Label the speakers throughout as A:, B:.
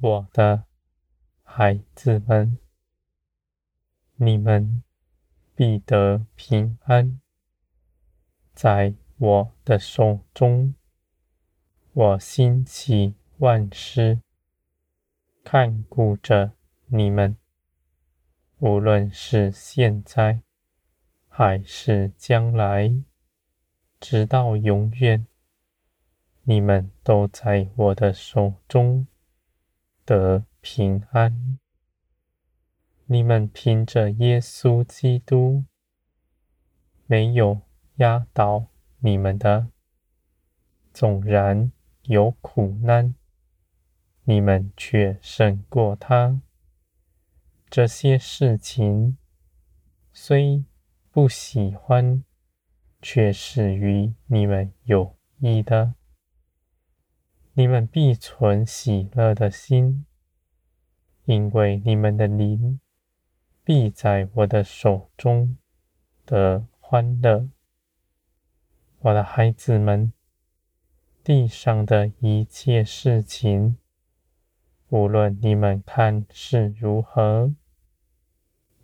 A: 我的孩子们，你们必得平安。在我的手中，我兴起万事，看顾着你们。无论是现在，还是将来，直到永远，你们都在我的手中得平安。你们凭着耶稣基督，没有压倒你们的。纵然有苦难，你们却胜过他。这些事情虽不喜欢，却是与你们有益的。你们必存喜乐的心，因为你们的灵必在我的手中的欢乐。我的孩子们，地上的一切事情，无论你们看是如何，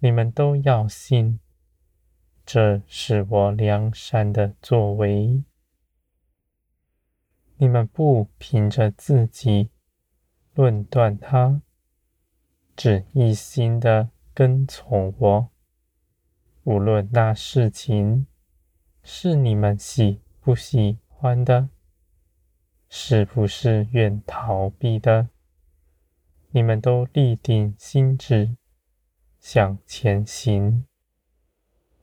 A: 你们都要信，这是我良善的作为。你们不凭着自己论断它，只一心的跟从我。无论那事情是你们喜不喜欢的，是不是愿逃避的，你们都立定心志向前行。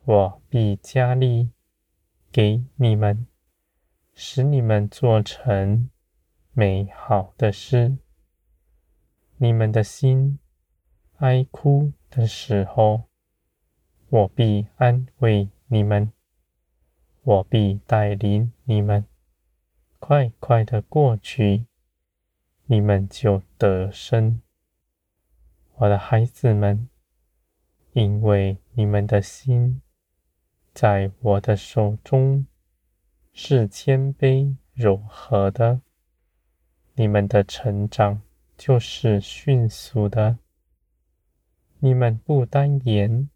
A: 我必加力给你们，使你们做成美好的事。你们的心哀哭的时候，我必安慰你们，我必带领你们。快快的过去，你们就得胜，我的孩子们，因为你们的心在我的手中是谦卑柔和的，你们的成长就是迅速的。你们不单言，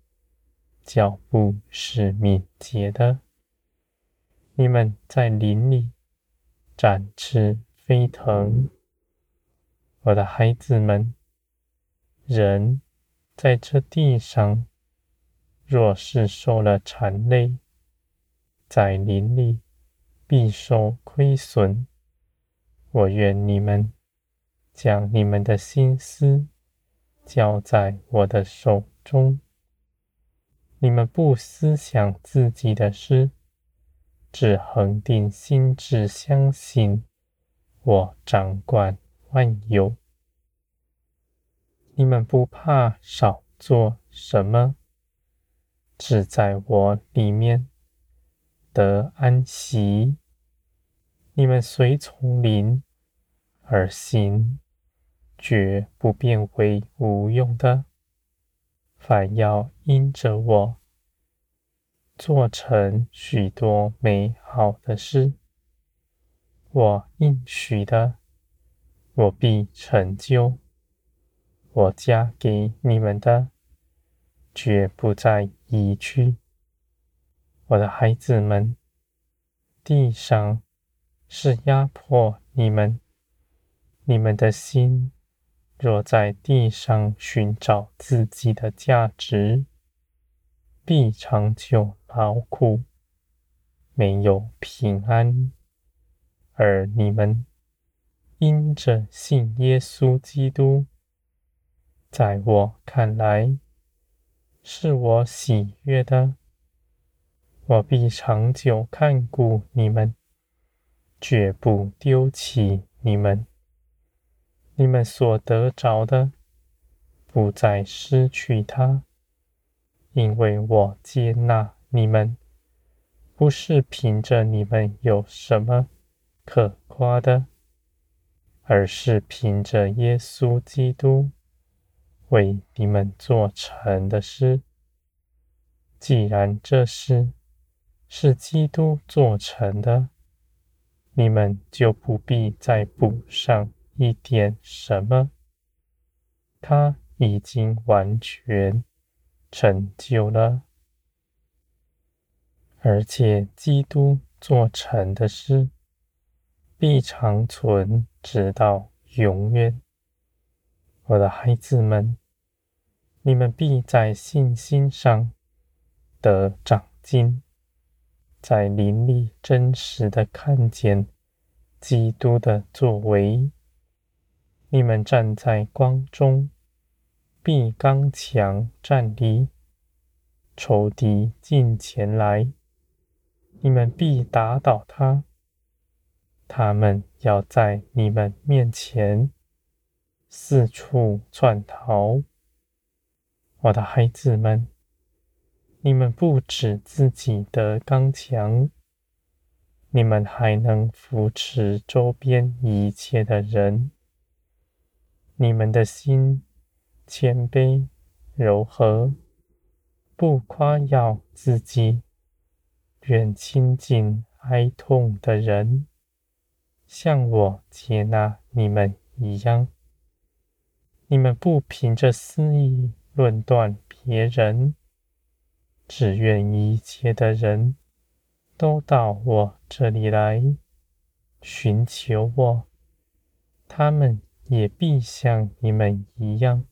A: 脚步是敏捷的，你们在林里。展翅飞腾，我的孩子们，人在这地上，若是受了缠累，在林里必受亏损。我愿你们将你们的心思交在我的手中，你们不思想自己的事。只恒定心志，相信我掌管万有。你们不怕少做什么，只在我里面得安息。你们随从灵而行，绝不变为无用的。反要因着我。做成许多美好的事，我应许的，我必成就。我嫁给你们的，绝不再移去。我的孩子们，地上是压迫你们，你们的心若在地上寻找自己的价值，必长久。劳苦，没有平安，而你们因着信耶稣基督，在我看来是我喜悦的，我必长久看顾你们，绝不丢弃你们。你们所得着的，不再失去它，因为我接纳。你们不是凭着你们有什么可夸的，而是凭着耶稣基督为你们做成的事。既然这事是基督做成的，你们就不必再补上一点什么。他已经完全成就了，而且基督做成的事必长存直到永远。我的孩子们，你们必在信心上得长进，在灵里真实的看见基督的作为。你们站在光中，必刚强站立；仇敌近前来，你们必打倒他。他们要在你们面前四处窜逃。我的孩子们，你们不止自己的刚强，你们还能扶持周边一切的人。你们的心谦卑柔和，不夸耀自己，愿亲近哀痛的人，像我接纳你们一样。你们不凭着私意论断别人，只愿一切的人都到我这里来寻求我，他们。也必像你们一样，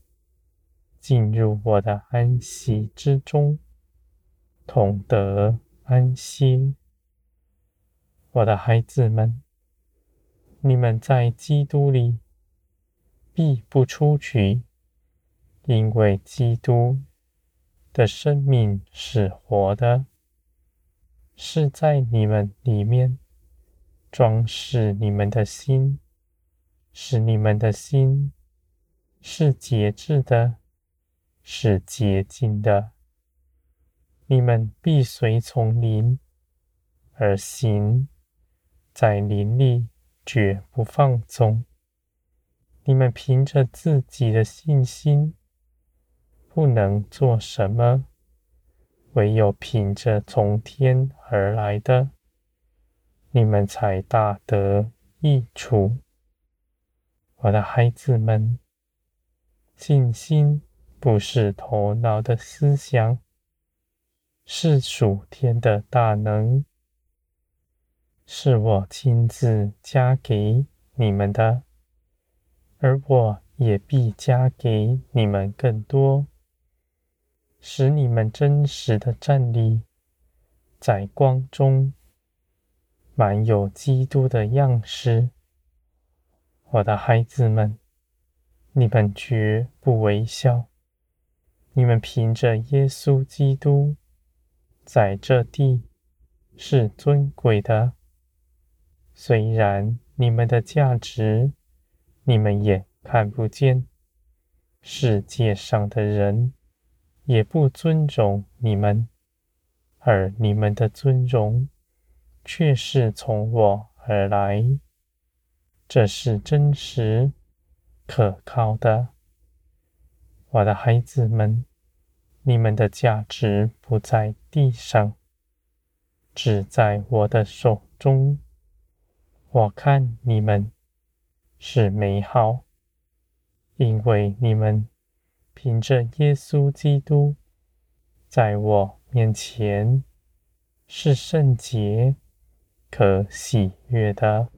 A: 进入我的安息之中，同得安息。我的孩子们，你们在基督里必不出去，因为基督的生命是活的，是在你们里面装饰你们的心。使你们的心是节制的，是洁净的。你们必随从灵而行，在灵里绝不放纵。你们凭着自己的信心不能做什么，唯有凭着从天而来的，你们才大得益处。我的孩子们，信心不是头脑的思想，是属天的大能，是我亲自加给你们的，而我也必加给你们更多，使你们真实的站立在光中，满有基督的样式。我的孩子们，你们绝不微笑。你们凭着耶稣基督在这地是尊贵的，虽然你们的价值你们也看不见，世界上的人也不尊重你们，而你们的尊荣却是从我而来。这是真实可靠的，我的孩子们，你们的价值不在地上，只在我的手中。我看你们是美好，因为你们凭着耶稣基督，在我面前是圣洁、可喜悦的。